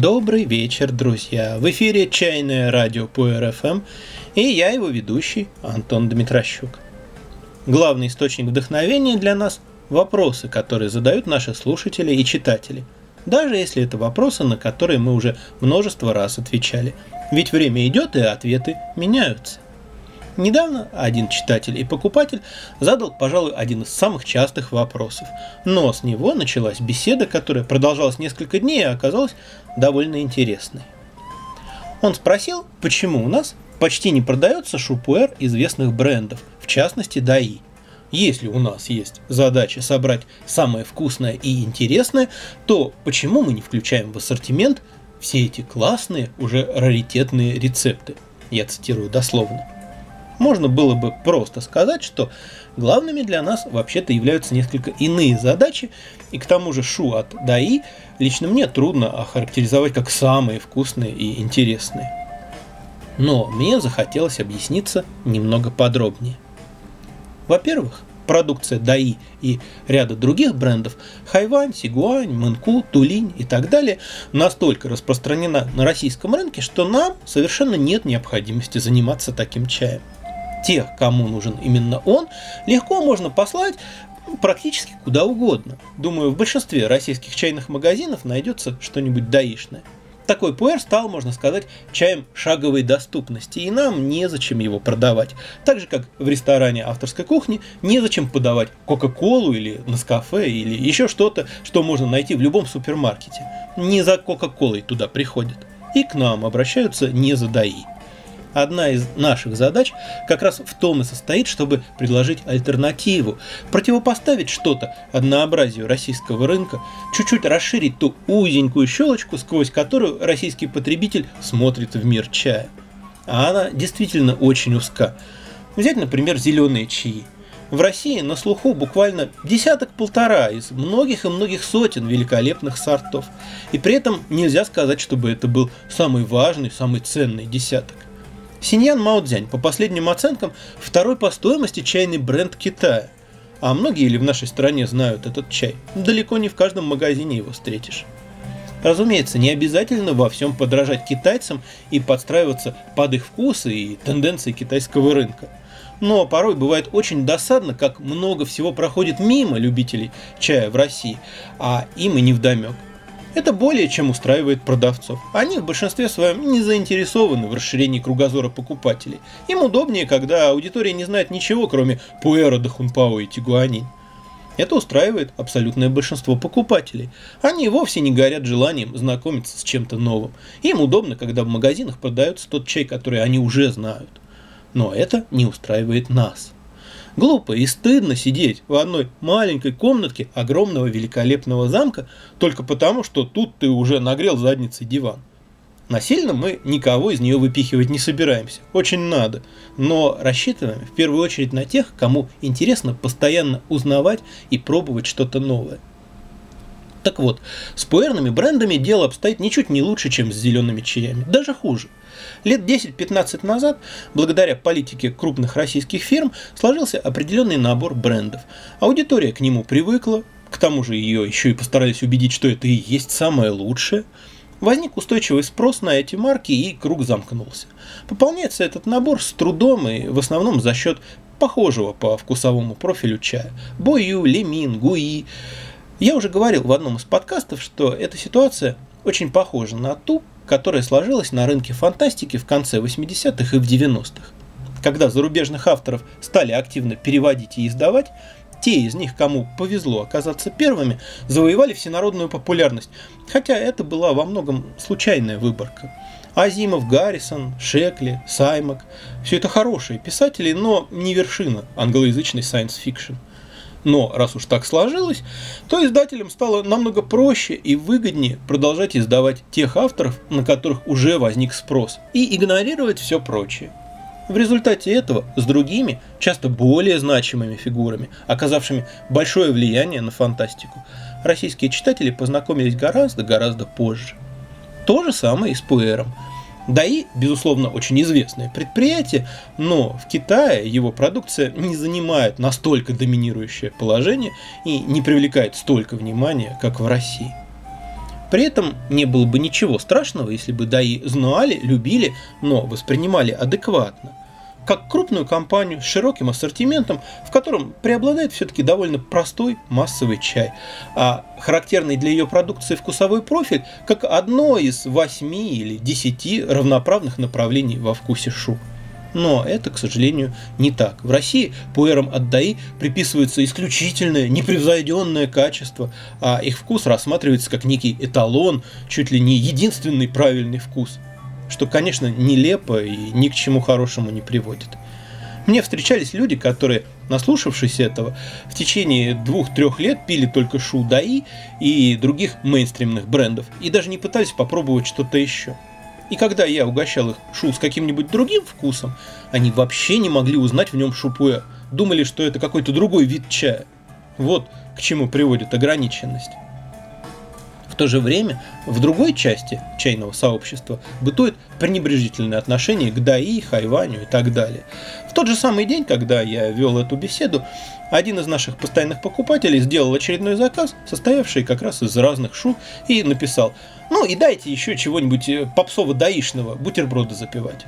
Добрый вечер, друзья! В эфире «Чайное радио» по РФМ и я его ведущий Антон Дмитрощук. Главный источник вдохновения для нас – вопросы, которые задают наши слушатели и читатели, даже если это вопросы, на которые мы уже множество раз отвечали. Ведь время идет и ответы меняются. Недавно один читатель и покупатель задал, пожалуй, один из самых частых вопросов. Но с него началась беседа, которая продолжалась несколько дней и оказалась довольно интересной. Он спросил, почему у нас почти не продается шупуэр известных брендов, в частности ДАИ. Если у нас есть задача собрать самое вкусное и интересное, то почему мы не включаем в ассортимент все эти классные, уже раритетные рецепты? Я цитирую дословно. Можно было бы просто сказать, что главными для нас вообще-то являются несколько иные задачи, и к тому же шу от ДАИ лично мне трудно охарактеризовать как самые вкусные и интересные. Но мне захотелось объясниться немного подробнее. Во-первых, продукция ДАИ и ряда других брендов Хайвань, Сигуань, Мэнку, Тулинь и так далее настолько распространена на российском рынке, что нам совершенно нет необходимости заниматься таким чаем тех, кому нужен именно он, легко можно послать практически куда угодно. Думаю, в большинстве российских чайных магазинов найдется что-нибудь даишное. Такой пуэр стал, можно сказать, чаем шаговой доступности, и нам незачем его продавать. Так же, как в ресторане авторской кухни незачем подавать Кока-Колу или Наскафе или еще что-то, что можно найти в любом супермаркете. Не за Кока-Колой туда приходят. И к нам обращаются не за даи. Одна из наших задач как раз в том и состоит, чтобы предложить альтернативу, противопоставить что-то однообразию российского рынка, чуть-чуть расширить ту узенькую щелочку, сквозь которую российский потребитель смотрит в мир чая. А она действительно очень узка. Взять, например, зеленые чаи. В России на слуху буквально десяток-полтора из многих и многих сотен великолепных сортов. И при этом нельзя сказать, чтобы это был самый важный, самый ценный десяток. Синьян Маудзянь, по последним оценкам, второй по стоимости чайный бренд Китая. А многие ли в нашей стране знают этот чай? Далеко не в каждом магазине его встретишь. Разумеется, не обязательно во всем подражать китайцам и подстраиваться под их вкусы и тенденции китайского рынка. Но порой бывает очень досадно, как много всего проходит мимо любителей чая в России, а им и не вдомек. Это более чем устраивает продавцов. Они в большинстве своем не заинтересованы в расширении кругозора покупателей. Им удобнее, когда аудитория не знает ничего, кроме Пуэра, Дахунпао и Тигуанин. Это устраивает абсолютное большинство покупателей. Они вовсе не горят желанием знакомиться с чем-то новым. Им удобно, когда в магазинах продается тот чай, который они уже знают. Но это не устраивает нас. Глупо и стыдно сидеть в одной маленькой комнатке огромного великолепного замка только потому, что тут ты уже нагрел задницей диван. Насильно мы никого из нее выпихивать не собираемся, очень надо, но рассчитываем в первую очередь на тех, кому интересно постоянно узнавать и пробовать что-то новое. Так вот, с пуэрными брендами дело обстоит ничуть не лучше, чем с зелеными чаями, даже хуже – Лет 10-15 назад, благодаря политике крупных российских фирм, сложился определенный набор брендов. Аудитория к нему привыкла, к тому же ее еще и постарались убедить, что это и есть самое лучшее. Возник устойчивый спрос на эти марки и круг замкнулся. Пополняется этот набор с трудом и в основном за счет похожего по вкусовому профилю чая. Бою, лемин, гуи. Я уже говорил в одном из подкастов, что эта ситуация очень похожа на ту, которая сложилась на рынке фантастики в конце 80-х и в 90-х. Когда зарубежных авторов стали активно переводить и издавать, те из них, кому повезло оказаться первыми, завоевали всенародную популярность, хотя это была во многом случайная выборка. Азимов, Гаррисон, Шекли, Саймак – все это хорошие писатели, но не вершина англоязычной science-fiction – но раз уж так сложилось, то издателям стало намного проще и выгоднее продолжать издавать тех авторов, на которых уже возник спрос, и игнорировать все прочее. В результате этого с другими, часто более значимыми фигурами, оказавшими большое влияние на фантастику, российские читатели познакомились гораздо-гораздо позже. То же самое и с Пуэром – ДАИ, безусловно, очень известное предприятие, но в Китае его продукция не занимает настолько доминирующее положение и не привлекает столько внимания, как в России. При этом не было бы ничего страшного, если бы ДАИ знали, любили, но воспринимали адекватно как крупную компанию с широким ассортиментом, в котором преобладает все-таки довольно простой массовый чай, а характерный для ее продукции вкусовой профиль как одно из восьми или десяти равноправных направлений во вкусе шу. Но это, к сожалению, не так. В России пуэрам от ДАИ приписывается исключительное, непревзойденное качество, а их вкус рассматривается как некий эталон, чуть ли не единственный правильный вкус – что, конечно, нелепо и ни к чему хорошему не приводит. Мне встречались люди, которые, наслушавшись этого, в течение двух-трех лет пили только Шу Даи и других мейнстримных брендов и даже не пытались попробовать что-то еще. И когда я угощал их шу с каким-нибудь другим вкусом, они вообще не могли узнать в нем шупуэ. Думали, что это какой-то другой вид чая. Вот к чему приводит ограниченность то же время в другой части чайного сообщества бытует пренебрежительное отношение к ДАИ, Хайваню и так далее. В тот же самый день, когда я вел эту беседу, один из наших постоянных покупателей сделал очередной заказ, состоявший как раз из разных шу, и написал «Ну и дайте еще чего-нибудь э, попсово-даишного, бутерброды запивать».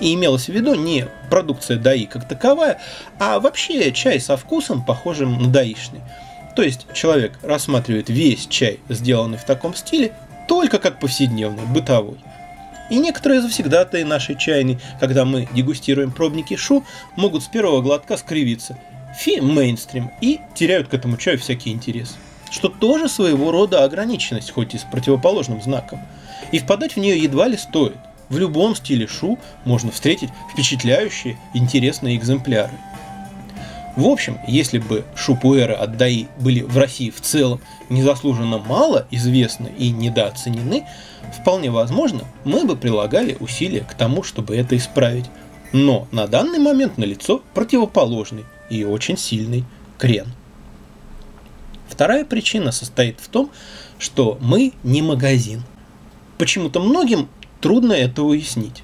И имелось в виду не продукция даи как таковая, а вообще чай со вкусом, похожим на даишный – то есть человек рассматривает весь чай, сделанный в таком стиле, только как повседневный, бытовой. И некоторые завсегдатые нашей чайной, когда мы дегустируем пробники шу, могут с первого глотка скривиться. Фи мейнстрим и теряют к этому чаю всякий интерес. Что тоже своего рода ограниченность, хоть и с противоположным знаком. И впадать в нее едва ли стоит. В любом стиле шу можно встретить впечатляющие, интересные экземпляры – в общем, если бы шупуэры от ДАИ были в России в целом незаслуженно мало известны и недооценены, вполне возможно, мы бы прилагали усилия к тому, чтобы это исправить. Но на данный момент налицо противоположный и очень сильный крен. Вторая причина состоит в том, что мы не магазин. Почему-то многим трудно это уяснить.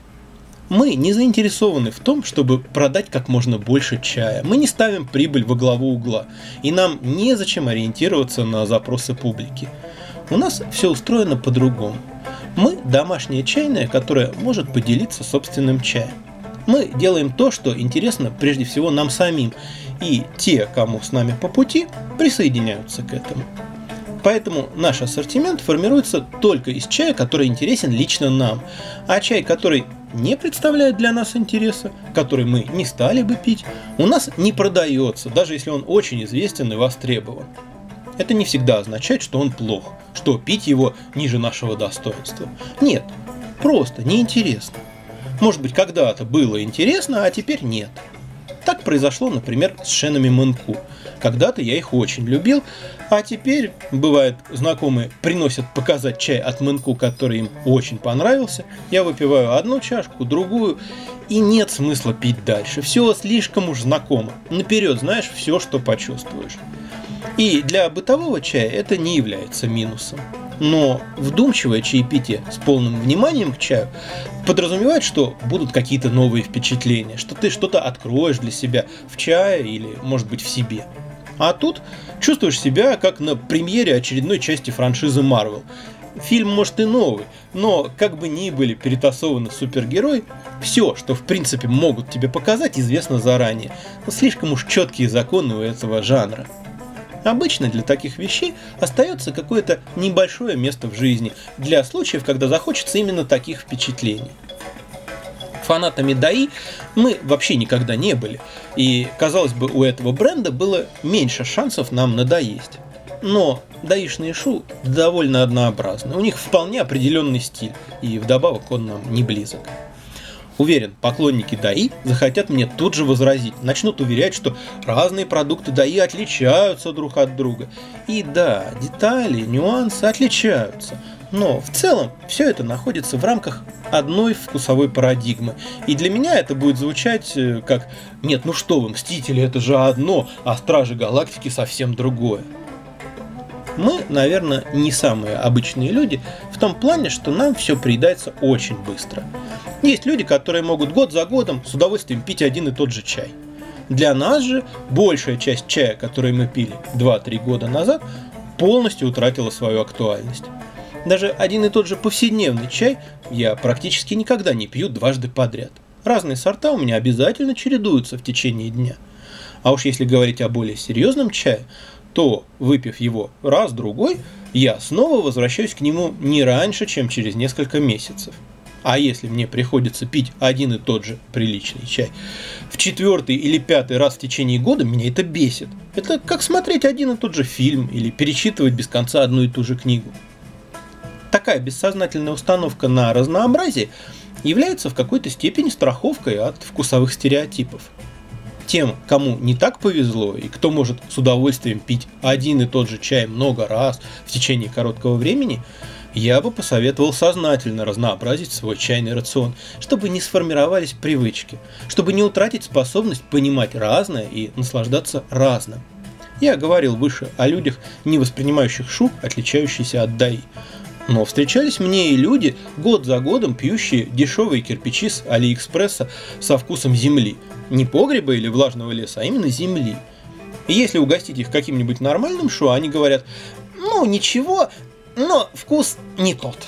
Мы не заинтересованы в том, чтобы продать как можно больше чая. Мы не ставим прибыль во главу угла. И нам незачем ориентироваться на запросы публики. У нас все устроено по-другому. Мы домашняя чайная, которая может поделиться собственным чаем. Мы делаем то, что интересно прежде всего нам самим, и те, кому с нами по пути, присоединяются к этому. Поэтому наш ассортимент формируется только из чая, который интересен лично нам. А чай, который не представляет для нас интереса, который мы не стали бы пить, у нас не продается, даже если он очень известен и востребован. Это не всегда означает, что он плох, что пить его ниже нашего достоинства. Нет, просто неинтересно. Может быть, когда-то было интересно, а теперь нет. Так произошло, например, с шенами Мэнку. Когда-то я их очень любил, а теперь, бывает, знакомые приносят показать чай от Мэнку, который им очень понравился. Я выпиваю одну чашку, другую, и нет смысла пить дальше. Все слишком уж знакомо. Наперед знаешь все, что почувствуешь. И для бытового чая это не является минусом. Но вдумчивое чаепитие с полным вниманием к чаю подразумевает, что будут какие-то новые впечатления, что ты что-то откроешь для себя в чае или, может быть, в себе. А тут чувствуешь себя как на премьере очередной части франшизы Marvel. Фильм может и новый, но как бы ни были перетасованы супергерои, все, что в принципе могут тебе показать, известно заранее. Но слишком уж четкие законы у этого жанра. Обычно для таких вещей остается какое-то небольшое место в жизни, для случаев, когда захочется именно таких впечатлений. Фанатами ДАИ мы вообще никогда не были, и, казалось бы, у этого бренда было меньше шансов нам надоесть. Но даишные шу довольно однообразны, у них вполне определенный стиль, и вдобавок он нам не близок. Уверен, поклонники ДАИ захотят мне тут же возразить, начнут уверять, что разные продукты ДАИ отличаются друг от друга. И да, детали, нюансы отличаются, но в целом все это находится в рамках одной вкусовой парадигмы. И для меня это будет звучать э, как «Нет, ну что вы, Мстители это же одно, а Стражи Галактики совсем другое». Мы, наверное, не самые обычные люди в том плане, что нам все приедается очень быстро. Есть люди, которые могут год за годом с удовольствием пить один и тот же чай. Для нас же большая часть чая, который мы пили 2-3 года назад, полностью утратила свою актуальность. Даже один и тот же повседневный чай я практически никогда не пью дважды подряд. Разные сорта у меня обязательно чередуются в течение дня. А уж если говорить о более серьезном чае, то, выпив его раз-другой, я снова возвращаюсь к нему не раньше, чем через несколько месяцев. А если мне приходится пить один и тот же приличный чай в четвертый или пятый раз в течение года, меня это бесит. Это как смотреть один и тот же фильм или перечитывать без конца одну и ту же книгу. Такая бессознательная установка на разнообразие является в какой-то степени страховкой от вкусовых стереотипов. Тем, кому не так повезло и кто может с удовольствием пить один и тот же чай много раз в течение короткого времени, я бы посоветовал сознательно разнообразить свой чайный рацион, чтобы не сформировались привычки, чтобы не утратить способность понимать разное и наслаждаться разным. Я говорил выше о людях, не воспринимающих шу, отличающийся от даи. Но встречались мне и люди, год за годом пьющие дешевые кирпичи с Алиэкспресса со вкусом земли. Не погреба или влажного леса, а именно земли. И если угостить их каким-нибудь нормальным шо, они говорят, ну ничего, но вкус не тот.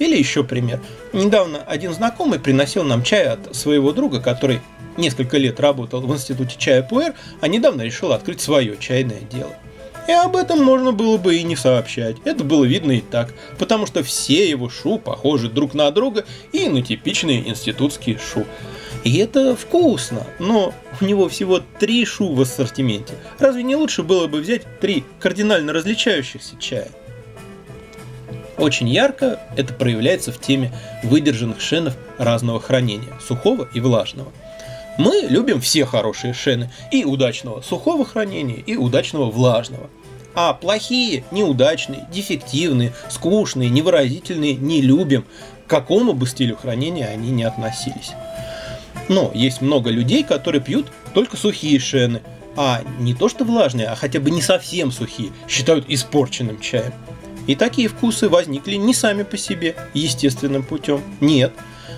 Или еще пример. Недавно один знакомый приносил нам чай от своего друга, который несколько лет работал в институте чая Пуэр, а недавно решил открыть свое чайное дело. И об этом можно было бы и не сообщать. Это было видно и так, потому что все его шу похожи друг на друга и на типичные институтские шу. И это вкусно, но у него всего три шу в ассортименте. Разве не лучше было бы взять три кардинально различающихся чая? Очень ярко это проявляется в теме выдержанных шенов разного хранения, сухого и влажного – мы любим все хорошие шены, и удачного сухого хранения, и удачного влажного. А плохие, неудачные, дефективные, скучные, невыразительные не любим, к какому бы стилю хранения они не относились. Но есть много людей, которые пьют только сухие шены, а не то что влажные, а хотя бы не совсем сухие, считают испорченным чаем. И такие вкусы возникли не сами по себе, естественным путем. Нет,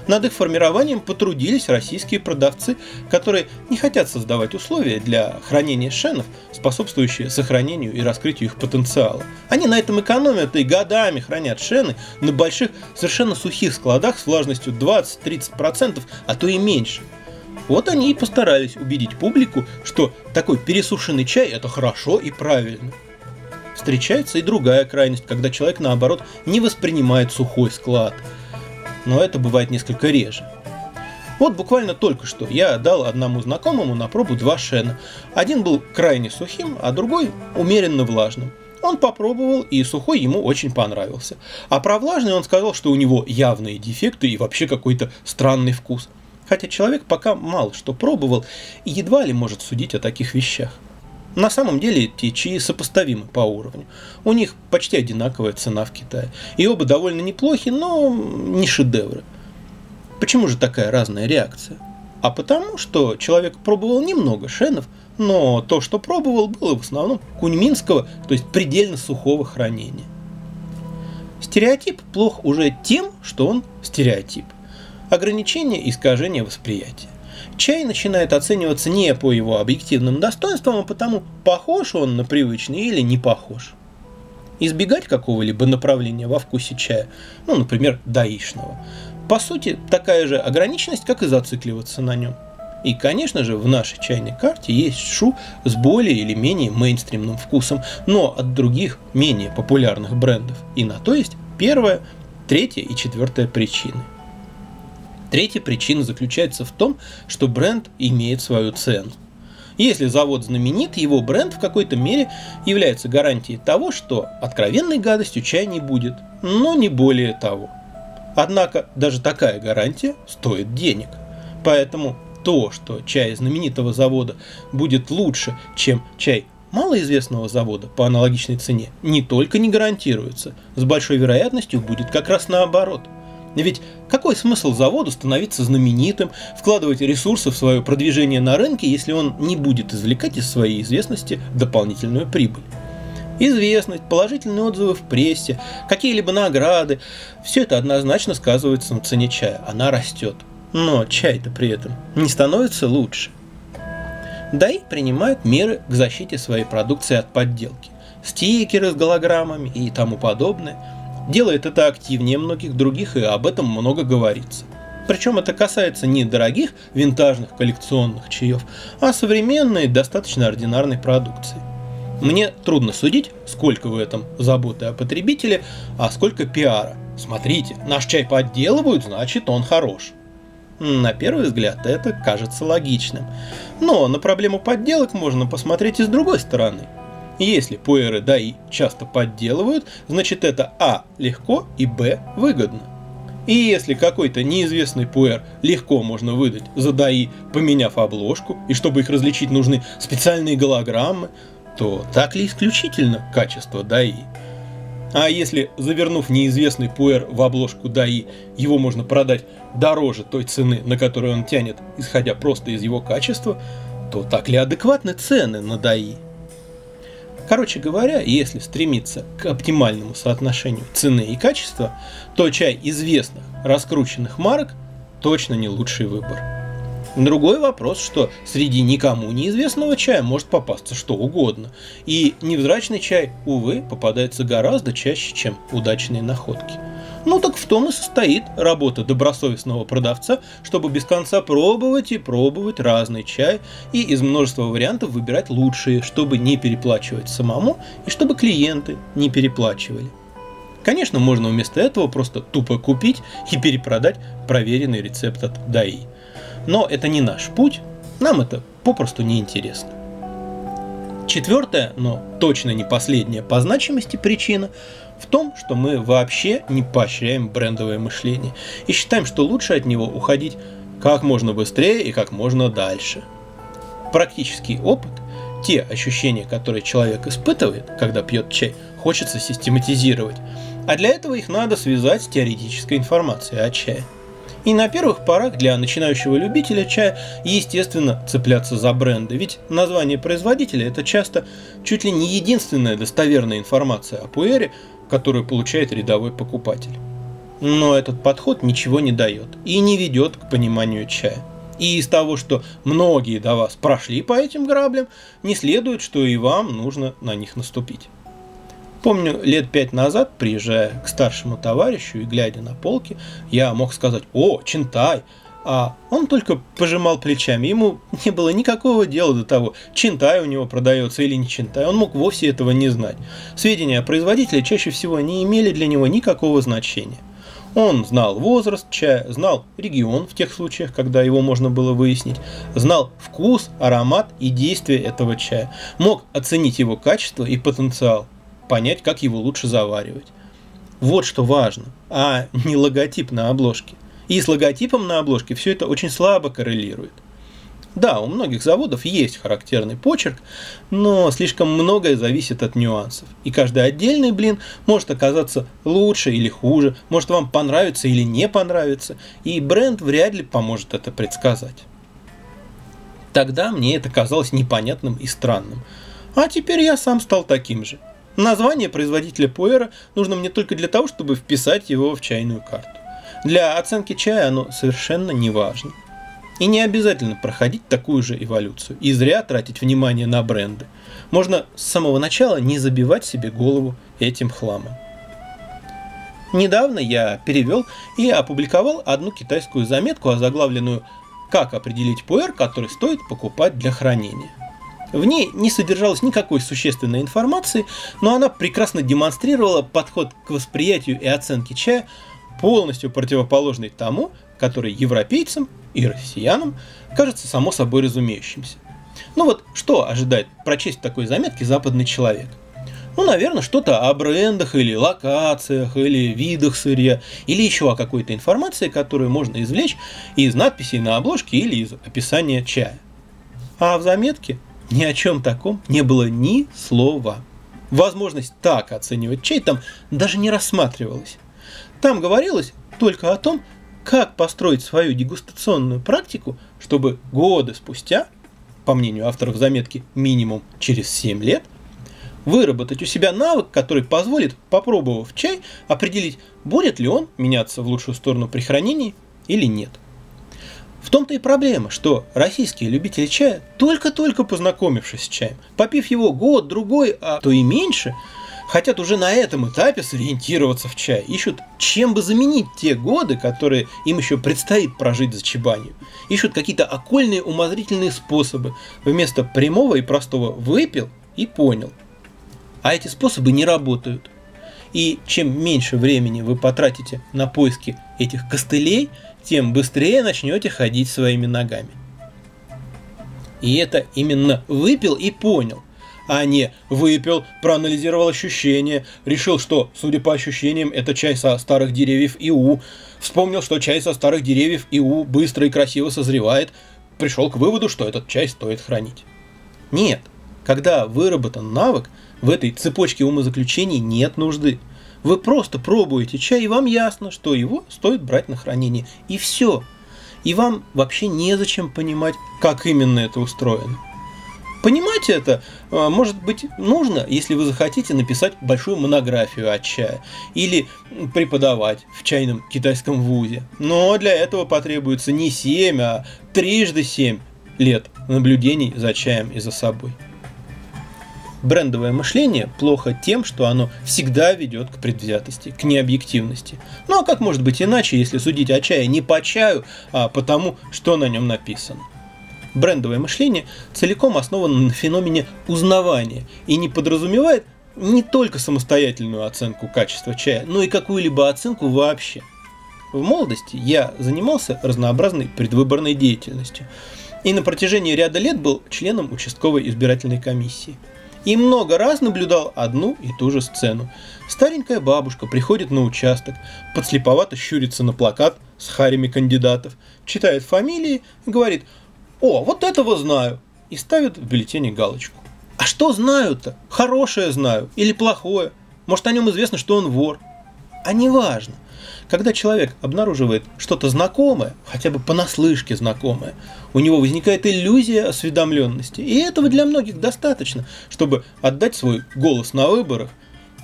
над их формированием потрудились российские продавцы, которые не хотят создавать условия для хранения шенов, способствующие сохранению и раскрытию их потенциала. Они на этом экономят и годами хранят шены на больших, совершенно сухих складах с влажностью 20-30%, а то и меньше. Вот они и постарались убедить публику, что такой пересушенный чай это хорошо и правильно. Встречается и другая крайность, когда человек наоборот не воспринимает сухой склад – но это бывает несколько реже. Вот буквально только что я дал одному знакомому на пробу два шена. Один был крайне сухим, а другой умеренно влажным. Он попробовал, и сухой ему очень понравился. А про влажный он сказал, что у него явные дефекты и вообще какой-то странный вкус. Хотя человек пока мало что пробовал и едва ли может судить о таких вещах. На самом деле эти чаи сопоставимы по уровню. У них почти одинаковая цена в Китае. И оба довольно неплохи, но не шедевры. Почему же такая разная реакция? А потому, что человек пробовал немного шенов, но то, что пробовал, было в основном куньминского, то есть предельно сухого хранения. Стереотип плох уже тем, что он стереотип. Ограничение и искажение восприятия чай начинает оцениваться не по его объективным достоинствам, а потому, похож он на привычный или не похож. Избегать какого-либо направления во вкусе чая, ну, например, даишного, по сути, такая же ограниченность, как и зацикливаться на нем. И, конечно же, в нашей чайной карте есть шу с более или менее мейнстримным вкусом, но от других, менее популярных брендов. И на то есть первая, третья и четвертая причины – Третья причина заключается в том, что бренд имеет свою цену. Если завод знаменит, его бренд в какой-то мере является гарантией того, что откровенной гадостью чай не будет, но не более того. Однако даже такая гарантия стоит денег. Поэтому то, что чай знаменитого завода будет лучше, чем чай малоизвестного завода по аналогичной цене, не только не гарантируется, с большой вероятностью будет как раз наоборот – ведь какой смысл заводу становиться знаменитым, вкладывать ресурсы в свое продвижение на рынке, если он не будет извлекать из своей известности дополнительную прибыль? Известность, положительные отзывы в прессе, какие-либо награды – все это однозначно сказывается на цене чая. Она растет. Но чай-то при этом не становится лучше. ДАИ принимает меры к защите своей продукции от подделки. Стикеры с голограммами и тому подобное – делает это активнее многих других и об этом много говорится. Причем это касается не дорогих винтажных коллекционных чаев, а современной, достаточно ординарной продукции. Мне трудно судить, сколько в этом заботы о потребителе, а сколько пиара. Смотрите, наш чай подделывают, значит он хорош. На первый взгляд это кажется логичным. Но на проблему подделок можно посмотреть и с другой стороны. Если пуэры даи часто подделывают, значит это а. легко и б. выгодно. И если какой-то неизвестный пуэр легко можно выдать за даи, поменяв обложку, и чтобы их различить нужны специальные голограммы, то так ли исключительно качество даи? А если, завернув неизвестный пуэр в обложку даи, его можно продать дороже той цены, на которую он тянет, исходя просто из его качества, то так ли адекватны цены на даи? Короче говоря, если стремиться к оптимальному соотношению цены и качества, то чай известных, раскрученных марок точно не лучший выбор. Другой вопрос, что среди никому неизвестного чая может попасться что угодно. И невзрачный чай, увы, попадается гораздо чаще, чем удачные находки. Ну так в том и состоит работа добросовестного продавца, чтобы без конца пробовать и пробовать разный чай и из множества вариантов выбирать лучшие, чтобы не переплачивать самому и чтобы клиенты не переплачивали. Конечно, можно вместо этого просто тупо купить и перепродать проверенный рецепт от ДАИ. Но это не наш путь, нам это попросту не интересно. Четвертая, но точно не последняя по значимости причина в том, что мы вообще не поощряем брендовое мышление и считаем, что лучше от него уходить как можно быстрее и как можно дальше. Практический опыт, те ощущения, которые человек испытывает, когда пьет чай, хочется систематизировать, а для этого их надо связать с теоретической информацией о чае. И на первых порах для начинающего любителя чая, естественно, цепляться за бренды, ведь название производителя – это часто чуть ли не единственная достоверная информация о пуэре, которую получает рядовой покупатель. Но этот подход ничего не дает и не ведет к пониманию чая. И из того, что многие до вас прошли по этим граблям, не следует, что и вам нужно на них наступить. Помню, лет пять назад, приезжая к старшему товарищу и глядя на полки, я мог сказать «О, Чинтай!», а он только пожимал плечами. Ему не было никакого дела до того, чинтай у него продается или не чинтай. Он мог вовсе этого не знать. Сведения о производителе чаще всего не имели для него никакого значения. Он знал возраст чая, знал регион в тех случаях, когда его можно было выяснить, знал вкус, аромат и действие этого чая, мог оценить его качество и потенциал, понять, как его лучше заваривать. Вот что важно, а не логотип на обложке. И с логотипом на обложке все это очень слабо коррелирует. Да, у многих заводов есть характерный почерк, но слишком многое зависит от нюансов. И каждый отдельный блин может оказаться лучше или хуже, может вам понравиться или не понравиться, и бренд вряд ли поможет это предсказать. Тогда мне это казалось непонятным и странным. А теперь я сам стал таким же. Название производителя пуэра нужно мне только для того, чтобы вписать его в чайную карту. Для оценки чая оно совершенно не важно. И не обязательно проходить такую же эволюцию и зря тратить внимание на бренды. Можно с самого начала не забивать себе голову этим хламом. Недавно я перевел и опубликовал одну китайскую заметку, озаглавленную «Как определить пуэр, который стоит покупать для хранения». В ней не содержалось никакой существенной информации, но она прекрасно демонстрировала подход к восприятию и оценке чая полностью противоположный тому, который европейцам и россиянам кажется само собой разумеющимся. Ну вот, что ожидает прочесть в такой заметке западный человек? Ну, наверное, что-то о брендах или локациях, или видах сырья, или еще о какой-то информации, которую можно извлечь из надписей на обложке или из описания чая. А в заметке ни о чем таком не было ни слова. Возможность так оценивать чай там даже не рассматривалась. Там говорилось только о том, как построить свою дегустационную практику, чтобы годы спустя, по мнению авторов заметки минимум через 7 лет, выработать у себя навык, который позволит, попробовав чай, определить, будет ли он меняться в лучшую сторону при хранении или нет. В том-то и проблема, что российские любители чая, только-только познакомившись с чаем, попив его год, другой, а то и меньше – хотят уже на этом этапе сориентироваться в чай, ищут, чем бы заменить те годы, которые им еще предстоит прожить за чебанью. Ищут какие-то окольные умозрительные способы вместо прямого и простого «выпил» и «понял». А эти способы не работают. И чем меньше времени вы потратите на поиски этих костылей, тем быстрее начнете ходить своими ногами. И это именно выпил и понял а не выпил, проанализировал ощущения, решил, что, судя по ощущениям, это чай со старых деревьев ИУ, вспомнил, что чай со старых деревьев ИУ быстро и красиво созревает, пришел к выводу, что этот чай стоит хранить. Нет, когда выработан навык, в этой цепочке умозаключений нет нужды. Вы просто пробуете чай, и вам ясно, что его стоит брать на хранение. И все. И вам вообще незачем понимать, как именно это устроено. Понимать это а, может быть нужно, если вы захотите написать большую монографию о чае или преподавать в чайном китайском вузе. Но для этого потребуется не 7, а трижды 7 лет наблюдений за чаем и за собой. Брендовое мышление плохо тем, что оно всегда ведет к предвзятости, к необъективности. Ну а как может быть иначе, если судить о чае не по чаю, а по тому, что на нем написано? Брендовое мышление целиком основано на феномене узнавания и не подразумевает не только самостоятельную оценку качества чая, но и какую-либо оценку вообще. В молодости я занимался разнообразной предвыборной деятельностью и на протяжении ряда лет был членом участковой избирательной комиссии. И много раз наблюдал одну и ту же сцену. Старенькая бабушка приходит на участок, подслеповато щурится на плакат с харями кандидатов, читает фамилии говорит – о, вот этого знаю. И ставят в бюллетене галочку. А что знаю-то? Хорошее знаю или плохое? Может, о нем известно, что он вор? А неважно. Когда человек обнаруживает что-то знакомое, хотя бы понаслышке знакомое, у него возникает иллюзия осведомленности. И этого для многих достаточно, чтобы отдать свой голос на выборах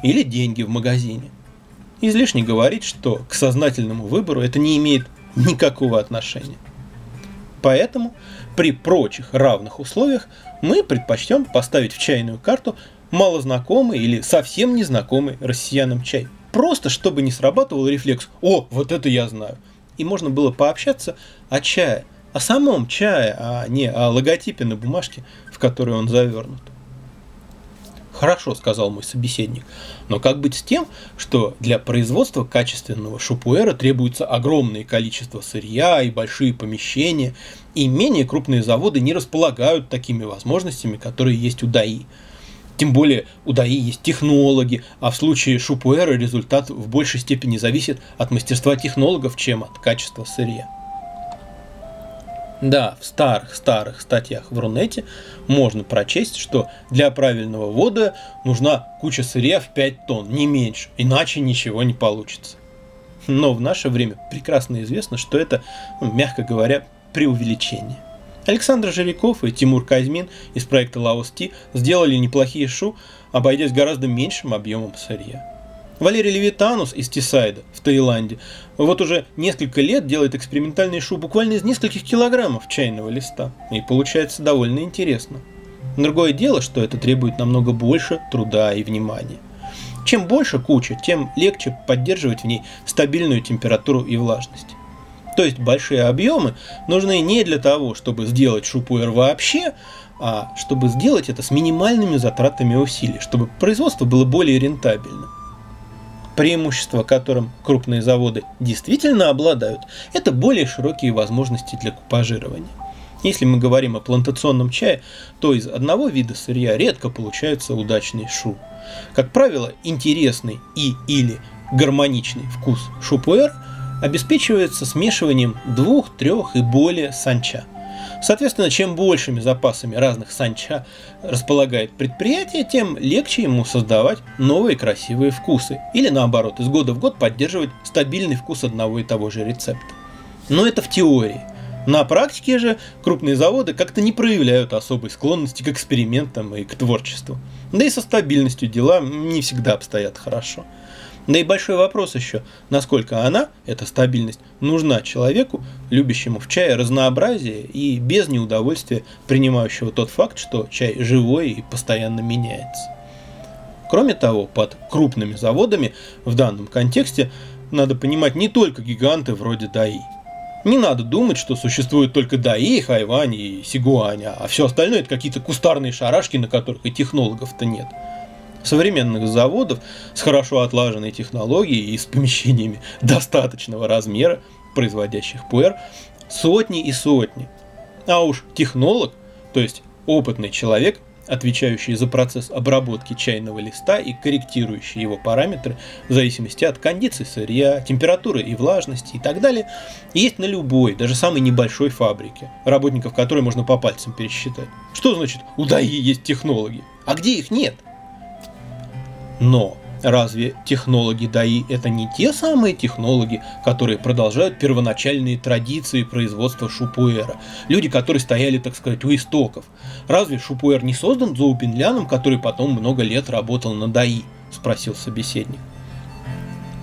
или деньги в магазине. Излишне говорить, что к сознательному выбору это не имеет никакого отношения. Поэтому при прочих равных условиях мы предпочтем поставить в чайную карту малознакомый или совсем незнакомый россиянам чай. Просто чтобы не срабатывал рефлекс «О, вот это я знаю!» И можно было пообщаться о чае, о самом чае, а не о логотипе на бумажке, в которой он завернут. Хорошо, сказал мой собеседник, но как быть с тем, что для производства качественного шупуэра требуется огромное количество сырья и большие помещения, и менее крупные заводы не располагают такими возможностями, которые есть у ДАИ. Тем более у ДАИ есть технологи, а в случае шупуэра результат в большей степени зависит от мастерства технологов, чем от качества сырья. Да, в старых-старых статьях в Рунете можно прочесть, что для правильного вода нужна куча сырья в 5 тонн, не меньше, иначе ничего не получится. Но в наше время прекрасно известно, что это, ну, мягко говоря, преувеличение. Александр Жиряков и Тимур Казьмин из проекта Лаос Ти сделали неплохие шу, обойдясь гораздо меньшим объемом сырья. Валерий Левитанус из Тисайда в Таиланде вот уже несколько лет делает экспериментальный шу буквально из нескольких килограммов чайного листа. И получается довольно интересно. Другое дело, что это требует намного больше труда и внимания. Чем больше куча, тем легче поддерживать в ней стабильную температуру и влажность. То есть большие объемы нужны не для того, чтобы сделать шупуэр вообще, а чтобы сделать это с минимальными затратами усилий, чтобы производство было более рентабельным. Преимущество, которым крупные заводы действительно обладают, это более широкие возможности для купажирования. Если мы говорим о плантационном чае, то из одного вида сырья редко получается удачный шу. Как правило, интересный и или гармоничный вкус шупуэр обеспечивается смешиванием двух, трех и более санча – Соответственно, чем большими запасами разных санча располагает предприятие, тем легче ему создавать новые красивые вкусы. Или наоборот, из года в год поддерживать стабильный вкус одного и того же рецепта. Но это в теории. На практике же крупные заводы как-то не проявляют особой склонности к экспериментам и к творчеству. Да и со стабильностью дела не всегда обстоят хорошо. Да и большой вопрос еще, насколько она, эта стабильность, нужна человеку, любящему в чае разнообразие и без неудовольствия принимающего тот факт, что чай живой и постоянно меняется. Кроме того, под крупными заводами в данном контексте надо понимать не только гиганты вроде ДАИ. Не надо думать, что существует только ДАИ, Хайвань и Сигуань, а все остальное это какие-то кустарные шарашки, на которых и технологов-то нет. Современных заводов с хорошо отлаженной технологией и с помещениями достаточного размера, производящих пуэр, сотни и сотни. А уж технолог, то есть опытный человек – отвечающие за процесс обработки чайного листа и корректирующие его параметры в зависимости от кондиций сырья, температуры и влажности и так далее, есть на любой, даже самой небольшой фабрике, работников которой можно по пальцам пересчитать. Что значит у есть технологи? А где их нет? Но Разве технологи ДАИ это не те самые технологи, которые продолжают первоначальные традиции производства шупуэра? Люди, которые стояли, так сказать, у истоков. Разве шупуэр не создан Зоупинляном, который потом много лет работал на ДАИ? Спросил собеседник.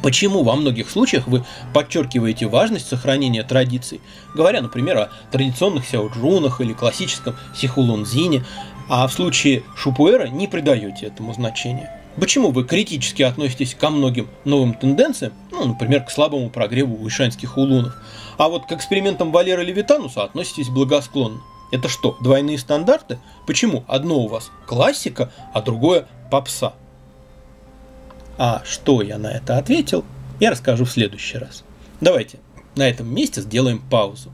Почему во многих случаях вы подчеркиваете важность сохранения традиций, говоря, например, о традиционных сяоджунах или классическом сихулунзине, а в случае шупуэра не придаете этому значения? Почему вы критически относитесь ко многим новым тенденциям, ну, например, к слабому прогреву ишанских улунов, а вот к экспериментам Валера Левитануса относитесь благосклонно? Это что, двойные стандарты? Почему одно у вас классика, а другое попса? А что я на это ответил, я расскажу в следующий раз. Давайте на этом месте сделаем паузу.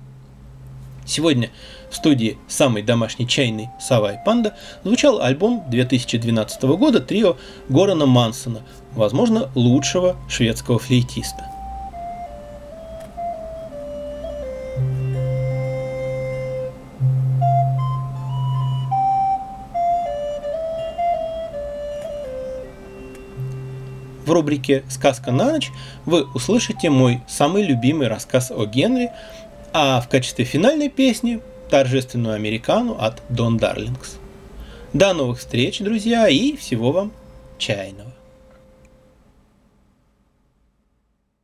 Сегодня студии самой домашней чайной «Сова и панда» звучал альбом 2012 года трио Горана Мансона, возможно, лучшего шведского флейтиста. В рубрике «Сказка на ночь» вы услышите мой самый любимый рассказ о Генри, а в качестве финальной песни торжественную американу от Дон Дарлингс. До новых встреч, друзья, и всего вам чайного.